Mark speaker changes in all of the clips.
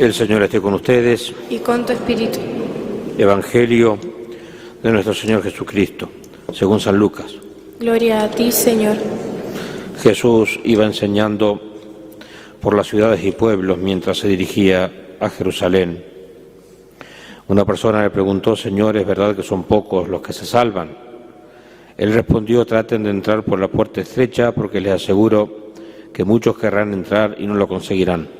Speaker 1: El Señor esté con ustedes.
Speaker 2: y con tu espíritu.
Speaker 1: Evangelio de nuestro Señor Jesucristo, según San Lucas.
Speaker 2: Gloria a ti, Señor.
Speaker 1: Jesús iba enseñando por las ciudades y pueblos mientras se dirigía a Jerusalén. Una persona le preguntó, Señor, ¿es verdad que son pocos los que se salvan? Él respondió, traten de entrar por la puerta estrecha porque les aseguro que muchos querrán entrar y no lo conseguirán.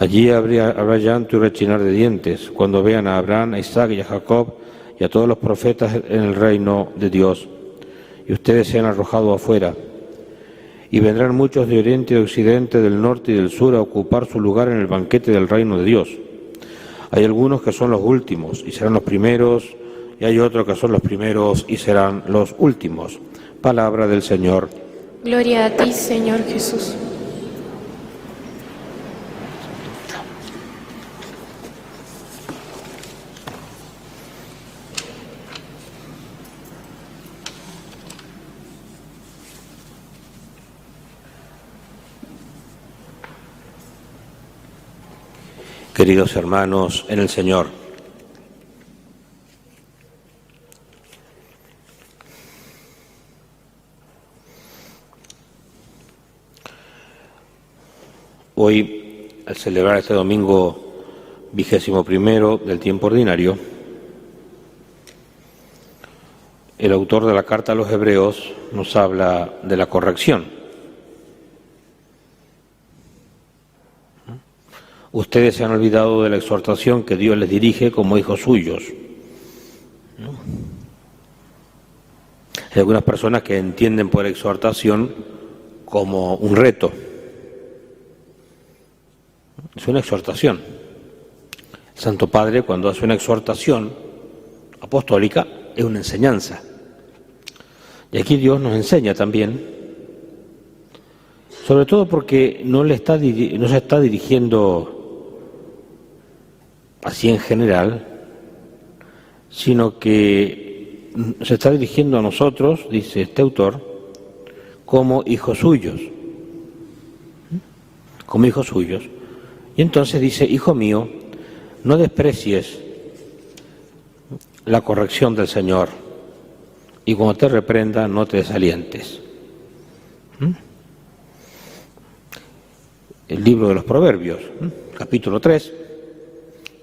Speaker 1: Allí habría, habrá llanto y rechinar de dientes cuando vean a Abraham, a Isaac y a Jacob y a todos los profetas en el reino de Dios, y ustedes se han arrojado afuera. Y vendrán muchos de oriente y de occidente, del norte y del sur a ocupar su lugar en el banquete del reino de Dios. Hay algunos que son los últimos y serán los primeros, y hay otros que son los primeros y serán los últimos. Palabra del Señor.
Speaker 2: Gloria a ti, Señor Jesús.
Speaker 1: Queridos hermanos en el Señor, hoy, al celebrar este domingo vigésimo primero del tiempo ordinario, el autor de la carta a los hebreos nos habla de la corrección. Ustedes se han olvidado de la exhortación que Dios les dirige como hijos suyos. Hay algunas personas que entienden por exhortación como un reto. Es una exhortación. El Santo Padre, cuando hace una exhortación apostólica, es una enseñanza. Y aquí Dios nos enseña también, sobre todo porque no, se está dirigiendo así en general, sino que se está dirigiendo a nosotros, dice este autor, como hijos suyos, como hijos suyos. Y entonces dice, hijo mío, no desprecies la corrección del Señor y cuando te reprenda no te desalientes. ¿Mm? El libro de los Proverbios, capítulo 3,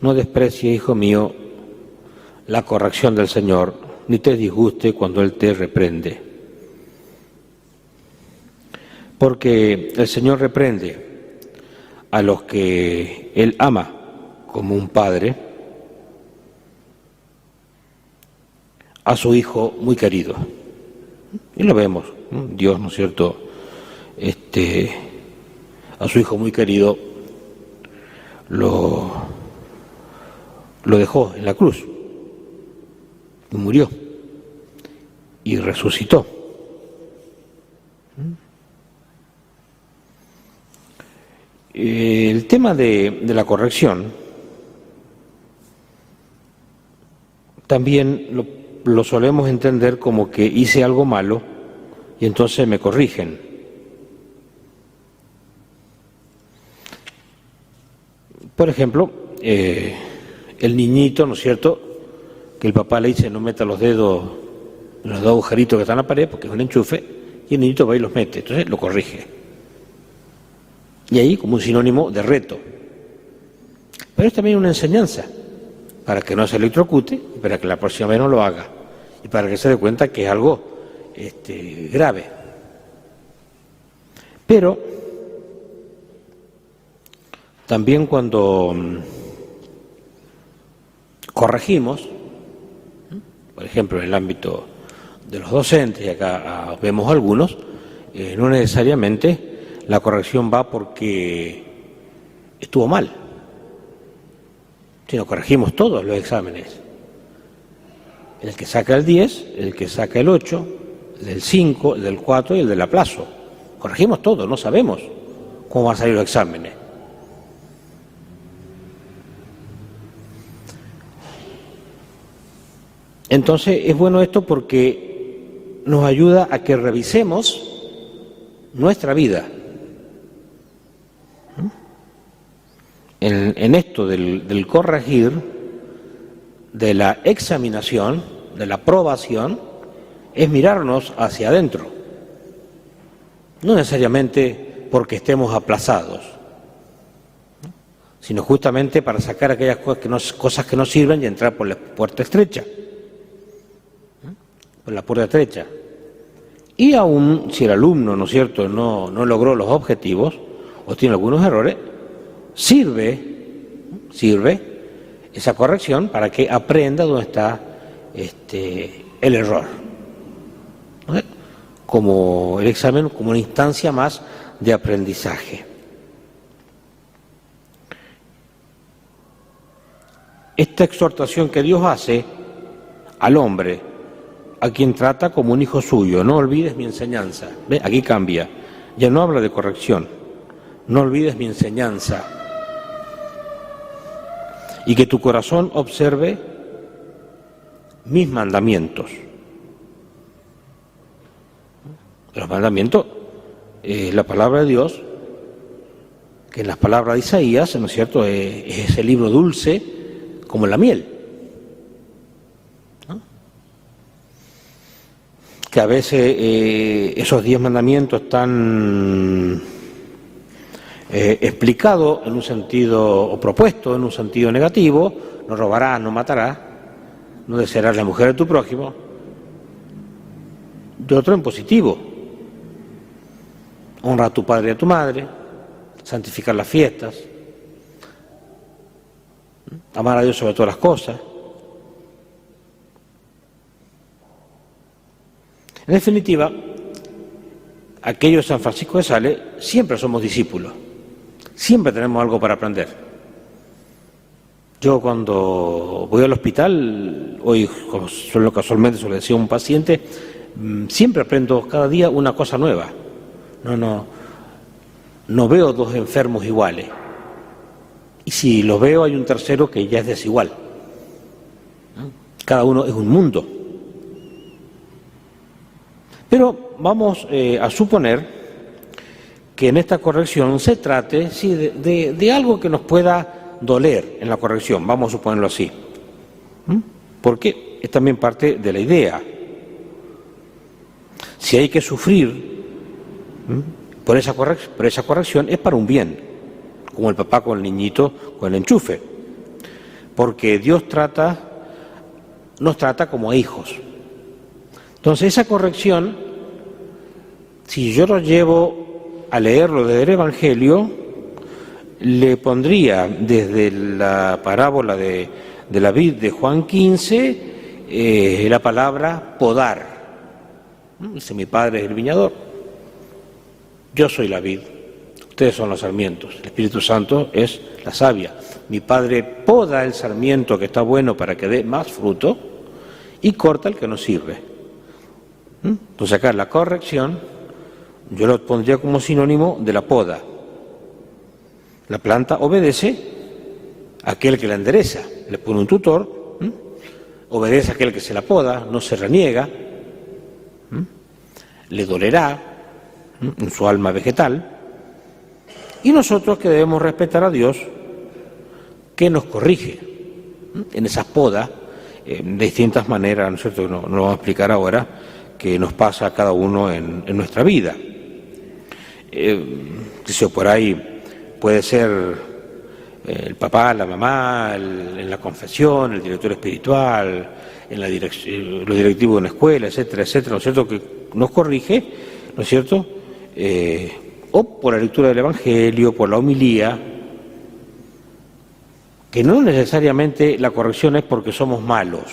Speaker 1: no desprecie, hijo mío, la corrección del Señor, ni te disguste cuando Él te reprende. Porque el Señor reprende a los que Él ama como un padre, a su hijo muy querido. Y lo vemos, Dios, ¿no es cierto? Este, a su hijo muy querido lo, lo dejó en la cruz y murió y resucitó. El tema de, la corrección también lo lo solemos entender como que hice algo malo y entonces me corrigen. Por ejemplo, eh, el niñito, ¿no es cierto?, que el papá le dice no meta los dedos en los dos agujeritos que están en la pared porque es un enchufe, y el niñito va y los mete, entonces lo corrige. Y ahí como un sinónimo de reto. Pero es también una enseñanza para que no se electrocute y para que la próxima vez no lo haga y para que se dé cuenta que es algo este, grave. Pero también cuando mm, corregimos, por ejemplo en el ámbito de los docentes, y acá ah, vemos algunos, eh, no necesariamente la corrección va porque estuvo mal. sino corregimos todos los exámenes. El que saca el 10, el que saca el 8, el del 5, el del 4 y el del aplazo. Corregimos todo, no sabemos cómo van a salir los exámenes. Entonces es bueno esto porque nos ayuda a que revisemos nuestra vida. En, esto del, corregir, de la examinación, de la aprobación, es mirarnos hacia adentro. No necesariamente porque estemos aplazados, sino justamente para sacar aquellas cosas que no, cosas que no sirven y entrar por la puerta estrecha la puerta estrecha. Y aún si el alumno, ¿no es cierto?, no, no logró los objetivos o tiene algunos errores, sirve, sirve esa corrección para que aprenda dónde está este, el error. Como el examen, como una instancia más de aprendizaje. Esta exhortación que Dios hace al hombre a quien trata como un hijo suyo. No olvides mi enseñanza. ¿Ve? Aquí cambia. Ya no habla de corrección. No olvides mi enseñanza. Y que tu corazón observe mis mandamientos. Los mandamientos es la palabra de Dios, que en las palabras de Isaías, ¿no es cierto?, es ese libro dulce como la miel. Que a veces eh, esos diez mandamientos están eh, explicados en un sentido o propuestos en un sentido negativo, no robarás, no matarás, no desearás la mujer de tu prójimo, de otro en positivo, honra a tu padre y a tu madre, santificar las fiestas, amar a Dios sobre todas las cosas. En definitiva, aquellos San Francisco de Sales siempre somos discípulos, siempre tenemos algo para aprender. Yo cuando voy al hospital, hoy solo casualmente se lo decía a un paciente, mm, siempre aprendo cada día una cosa nueva. No, no, no veo dos enfermos iguales. Y si los veo hay un tercero que ya es desigual. Cada uno es un mundo. Pero vamos eh, a suponer que en esta corrección se trate de, algo que nos pueda doler en la corrección, vamos a suponerlo así, porque es también parte de la idea. Si hay que sufrir por, esa por esa corrección es para un bien, como el papá con el niñito con el enchufe, porque Dios trata, nos trata como hijos. Entonces esa corrección si yo lo llevo a leerlo desde el Evangelio, le pondría desde la parábola de, la vid de Juan 15 eh, la palabra podar. Dice mi padre es el viñador, yo soy la vid, ustedes son los sarmientos, el Espíritu Santo es la savia. Mi padre poda el sarmiento que está bueno para que dé más fruto y corta el que no sirve. Entonces acá la corrección yo lo pondría como sinónimo de la poda. La planta obedece a aquel que la endereza, le pone un tutor, obedece a aquel que se la poda, no se reniega, le dolerá en su alma vegetal, y nosotros que debemos respetar a Dios, que nos corrige en esas podas, de distintas maneras, ¿no es cierto? No, lo vamos a explicar ahora, que nos pasa a cada uno en nuestra vida eh, por ahí puede ser eh, el papá, la mamá, en la confesión, el director espiritual, en la dirección, los directivos de una escuela, etcétera, etcétera, ¿no es cierto?, que nos corrige, ¿no es cierto?, eh, o por la lectura del Evangelio, por la homilía, que no necesariamente la corrección es porque somos malos.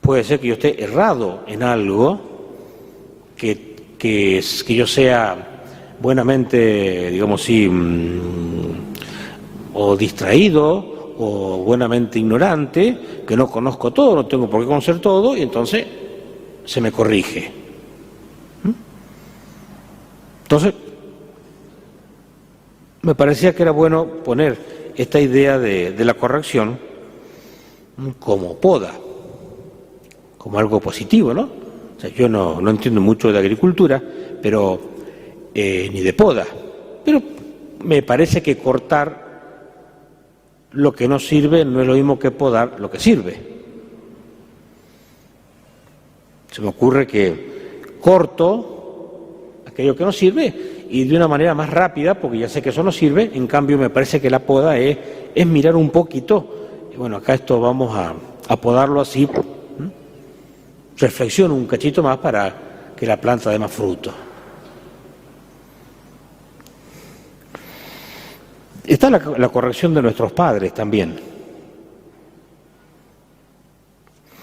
Speaker 1: Puede ser que yo esté errado en algo, que, que yo sea buenamente, digamos así, mm, o distraído o buenamente ignorante, que no conozco todo, no tengo por qué conocer todo, y entonces se me corrige. ¿Mm? Entonces, me parecía que era bueno poner esta idea de, de la corrección como poda, como algo positivo, ¿no? O sea, yo no, no entiendo mucho de agricultura, pero eh, ni de poda, pero me parece que cortar lo que no sirve no es lo mismo que podar lo que sirve. Se me ocurre que corto aquello que no sirve y de una manera más rápida, porque ya sé que eso no sirve, en cambio me parece que la poda es, mirar un poquito, y bueno, acá esto vamos a, a podarlo así, reflexiono un cachito más para que la planta dé más fruto. Está la, corrección de nuestros padres también.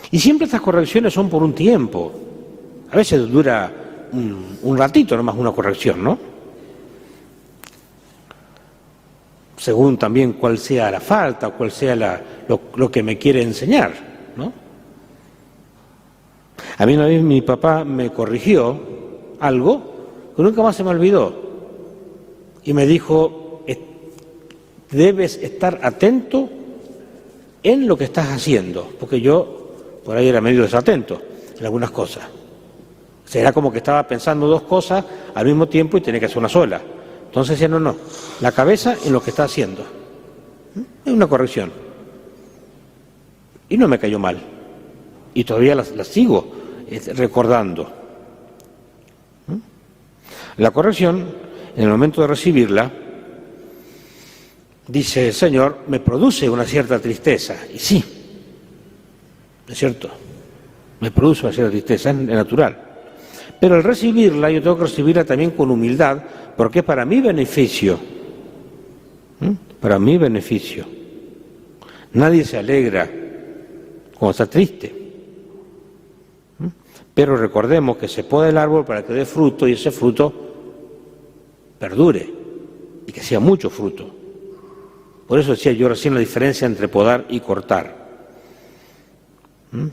Speaker 1: Y siempre estas correcciones son por un tiempo. A veces dura un, un ratito nomás una corrección, ¿no? Según también cuál sea la falta, cuál sea lo, lo, que me quiere enseñar, ¿no? A mí una vez mi papá me corrigió algo que nunca más se me olvidó y me dijo, debes estar atento en lo que estás haciendo, porque yo por ahí era medio desatento en algunas cosas. Será como que estaba pensando dos cosas al mismo tiempo y tenía que hacer una sola. Entonces decía, no, no, la cabeza en lo que está haciendo. Es una corrección. Y no me cayó mal. Y todavía la, sigo eh, recordando. La corrección, en el momento de recibirla, dice, Señor, me produce una cierta tristeza. Y sí, es cierto, me produce una cierta tristeza, es natural. Pero al recibirla, yo tengo que recibirla también con humildad, porque es para mi beneficio. Para mi beneficio. Nadie se alegra cuando está triste. Pero recordemos que se poda el árbol para que dé fruto y ese fruto perdure y que sea mucho fruto. Por eso decía yo recién la diferencia entre podar y cortar. ¿Mm?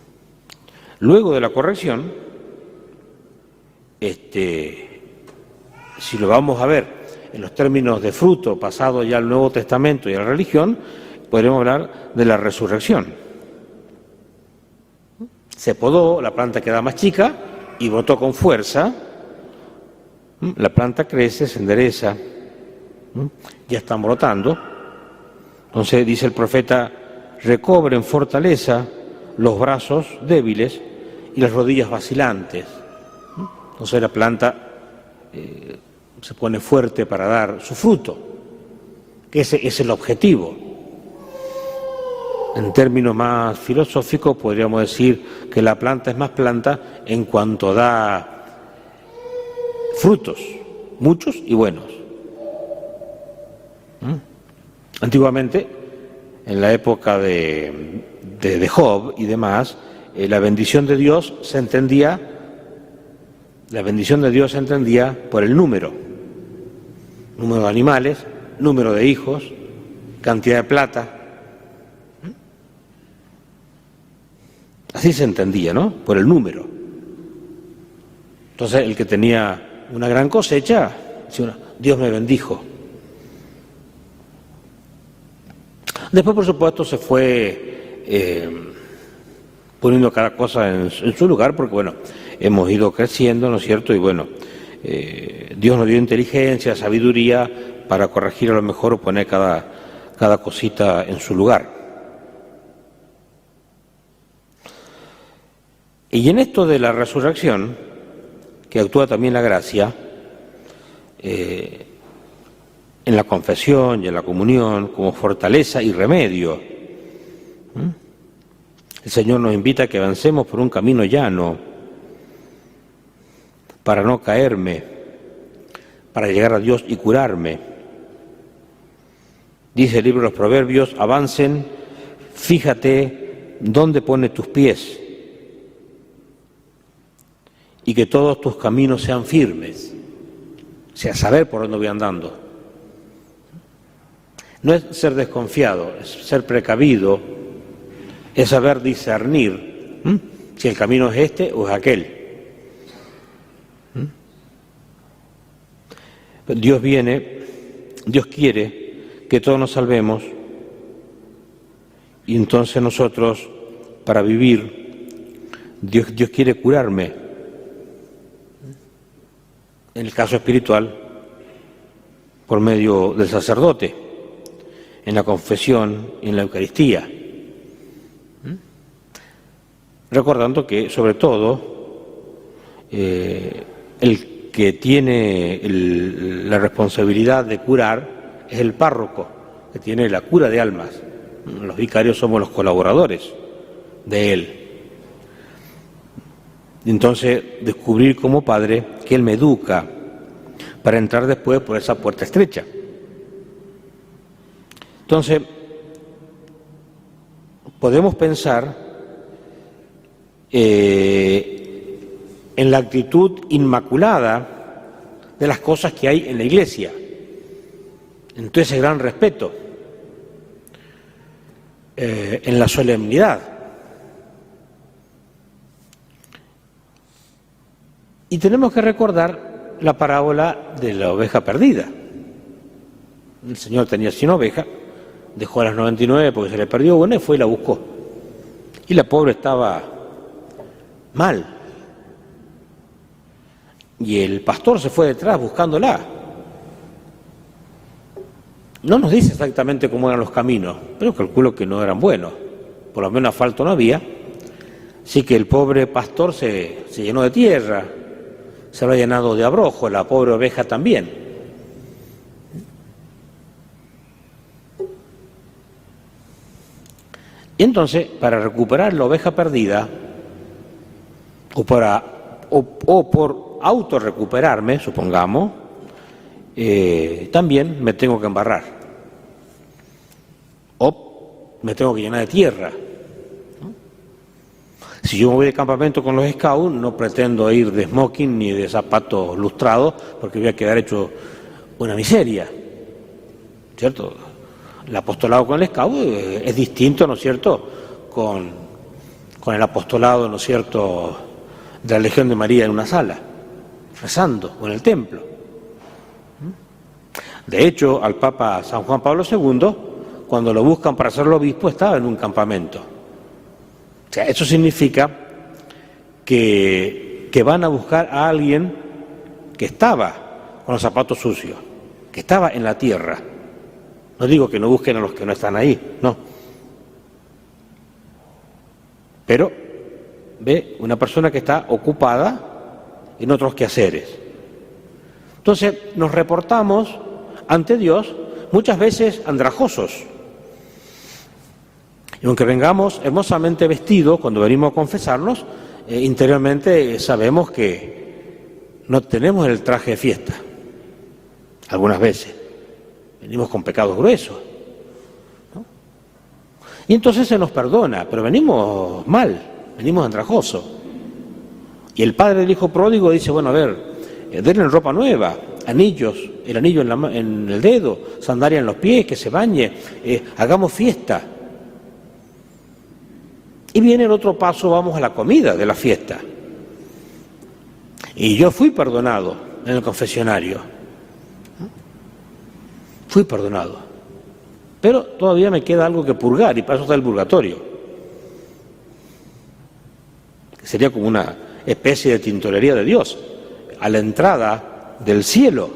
Speaker 1: Luego de la corrección, este, si lo vamos a ver en los términos de fruto pasado ya al Nuevo Testamento y a la religión, podremos hablar de la resurrección. Se podó, la planta queda más chica y brotó con fuerza. ¿Mm? La planta crece, se endereza, ¿Mm? ya están brotando entonces dice el profeta, recobren fortaleza los brazos débiles y las rodillas vacilantes. Entonces la planta eh, se pone fuerte para dar su fruto, que ese es el objetivo. En términos más filosóficos podríamos decir que la planta es más planta en cuanto da frutos, muchos y buenos. ¿Mm? Antiguamente, en la época de, de, Job y demás, eh, la bendición de Dios se entendía, la bendición de Dios se entendía por el número, número de animales, número de hijos, cantidad de plata. Así se entendía, ¿no? Por el número. Entonces, el que tenía una gran cosecha, Dios me bendijo. Después, por supuesto, se fue eh, poniendo cada cosa en, su lugar, porque bueno, hemos ido creciendo, ¿no es cierto? Y bueno, eh, Dios nos dio inteligencia, sabiduría para corregir a lo mejor o poner cada, cada cosita en su lugar. Y en esto de la resurrección, que actúa también la gracia, eh, en la confesión y en la comunión como fortaleza y remedio. ¿Mm? El Señor nos invita a que avancemos por un camino llano para no caerme, para llegar a Dios y curarme. Dice el libro de los Proverbios, avancen, fíjate dónde pone tus pies y que todos tus caminos sean firmes, o sea, saber por dónde voy andando. No es ser desconfiado, es ser precavido, es saber discernir si el camino es este o es aquel. Dios viene, Dios quiere que todos nos salvemos y entonces nosotros, para vivir, Dios, Dios quiere curarme. En el caso espiritual, por medio del sacerdote, en la confesión y en la Eucaristía. Recordando que, sobre todo, eh, el que tiene la responsabilidad de curar es el párroco, que tiene la cura de almas. Los vicarios somos los colaboradores de él. Entonces, descubrir como padre que él me educa para entrar después por esa puerta estrecha. Entonces, podemos pensar eh, en la actitud inmaculada de las cosas que hay en la iglesia, en todo ese gran respeto. Eh, en la solemnidad. Y tenemos que recordar la parábola de la oveja perdida. El Señor tenía sin oveja, dejó a las 99 porque se le perdió una y fue y la buscó. Y la pobre estaba mal. Y el pastor se fue detrás buscándola. No nos dice exactamente cómo eran los caminos, pero calculo que no eran buenos. Por lo menos asfalto no había. Así que el pobre pastor se, llenó de tierra, se ha llenado de abrojo, la pobre oveja también. Y entonces, para recuperar la oveja perdida, o, para, o, por autorrecuperarme, supongamos, eh, también me tengo que embarrar. O me tengo que llenar de tierra. Si yo me voy de campamento con los scouts, no pretendo ir de smoking ni de zapatos lustrados, porque voy a quedar hecho una miseria. ¿Cierto? El apostolado con el scout eh, es distinto, ¿no es cierto?, con, con el apostolado, ¿no es cierto?, de la Legión de María en una sala, rezando, o en el templo. De hecho, al Papa San Juan Pablo II, cuando lo buscan para hacerlo obispo, estaba en un campamento. O sea, eso significa que, que van a buscar a alguien que estaba con los zapatos sucios, que estaba en la tierra. No digo que no busquen a los que no están ahí, no. Pero ve una persona que está ocupada en otros quehaceres. Entonces nos reportamos ante Dios muchas veces andrajosos. Y aunque vengamos hermosamente vestidos cuando venimos a confesarnos, eh, interiormente sabemos que no tenemos el traje de fiesta. Algunas veces. Venimos con pecados gruesos. Y entonces se nos perdona, pero venimos mal, venimos andrajosos. Y el padre del hijo pródigo dice, bueno, a ver, eh, denle ropa nueva, anillos, el anillo en, el dedo, sandalia en los pies, que se bañe, eh, hagamos fiesta. Y viene el otro paso, vamos a la comida de la fiesta. Y yo fui perdonado en el confesionario. Fui perdonado. Pero todavía me queda algo que purgar y paso hasta el purgatorio. Sería como una especie de tintorería de Dios. A la entrada del cielo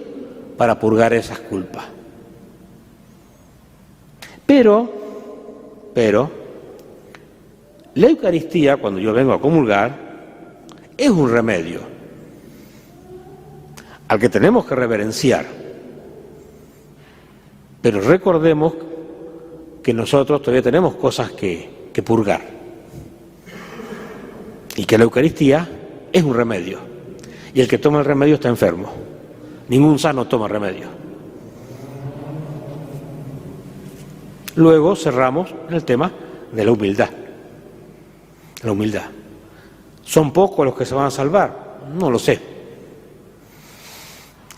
Speaker 1: para purgar esas culpas. Pero, pero, la Eucaristía, cuando yo vengo a comulgar, es un remedio al que tenemos que reverenciar. Pero recordemos que nosotros todavía tenemos cosas que, purgar y que la Eucaristía es un remedio y el que toma el remedio está enfermo. Ningún sano toma remedio. Luego cerramos el tema de la humildad. La humildad. ¿Son pocos los que se van a salvar? No lo sé.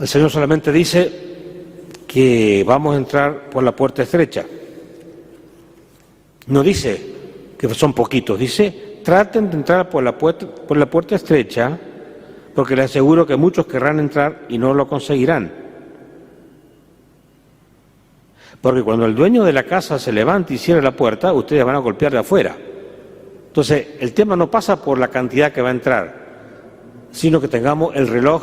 Speaker 1: El Señor solamente dice, que vamos a entrar por la puerta estrecha. No dice que son poquitos, dice traten de entrar por la puerta, estrecha, porque les aseguro que muchos querrán entrar y no lo conseguirán. Porque cuando el dueño de la casa se levante y cierre la puerta, ustedes van a golpear de afuera. Entonces, el tema no pasa por la cantidad que va a entrar, sino que tengamos el reloj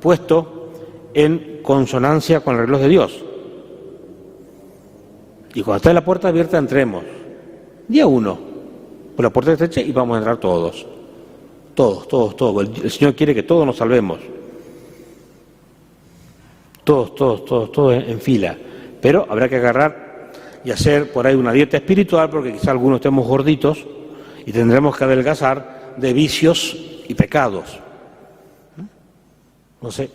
Speaker 1: puesto en consonancia con el reloj de Dios. Y cuando esté la puerta abierta, entremos. Día uno, por la puerta estrecha y vamos a entrar todos. Todos, todos, todos. El, Señor quiere que todos nos salvemos. Todos, todos, todos, todos en, en fila. Pero habrá que agarrar y hacer por ahí una dieta espiritual, porque quizá algunos estemos gorditos y tendremos que adelgazar de vicios y pecados. No sé,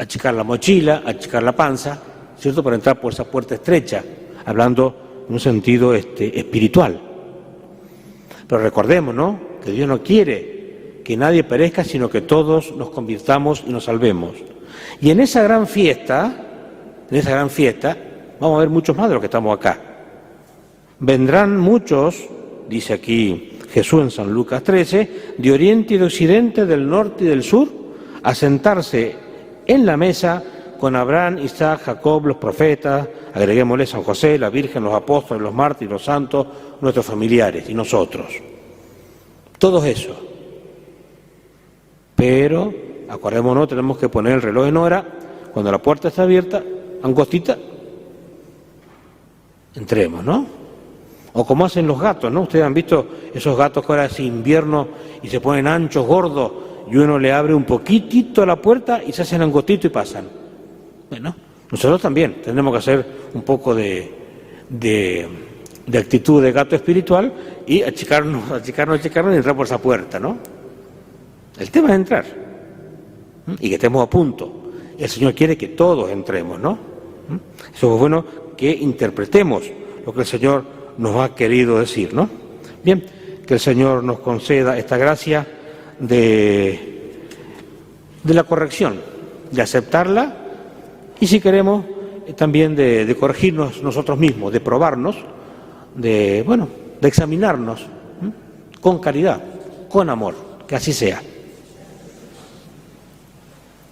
Speaker 1: achicar la mochila, achicar la panza, ¿cierto? Para entrar por esa puerta estrecha, hablando en un sentido este, espiritual. Pero recordemos, ¿no? Que Dios no quiere que nadie perezca, sino que todos nos convirtamos y nos salvemos. Y en esa gran fiesta, en esa gran fiesta, vamos a ver muchos más de los que estamos acá. Vendrán muchos, dice aquí Jesús en San Lucas 13, de oriente y de occidente, del norte y del sur, a sentarse en la mesa con Abraham, Isaac, Jacob, los profetas, agreguémosle San José, la Virgen, los apóstoles, los mártires, los santos, nuestros familiares y nosotros. Todos eso. Pero, acordémonos, tenemos que poner el reloj en hora, cuando la puerta está abierta, angostita, entremos, ¿no? O como hacen los gatos, ¿no? Ustedes han visto esos gatos que ahora es invierno y se ponen anchos, gordos, y uno le abre un poquitito la puerta y se hacen angostito y pasan. Bueno, nosotros también tendremos que hacer un poco de, de, actitud de gato espiritual y achicarnos, achicarnos, achicarnos y entrar por esa puerta, ¿no? El tema es entrar y que estemos a punto. El Señor quiere que todos entremos, ¿no? Eso es bueno que interpretemos lo que el Señor nos ha querido decir, ¿no? Bien, que el Señor nos conceda esta gracia de, de la corrección, de aceptarla y si queremos también de, corregirnos nosotros mismos, de probarnos, de, bueno, de examinarnos con caridad, con amor, que así sea.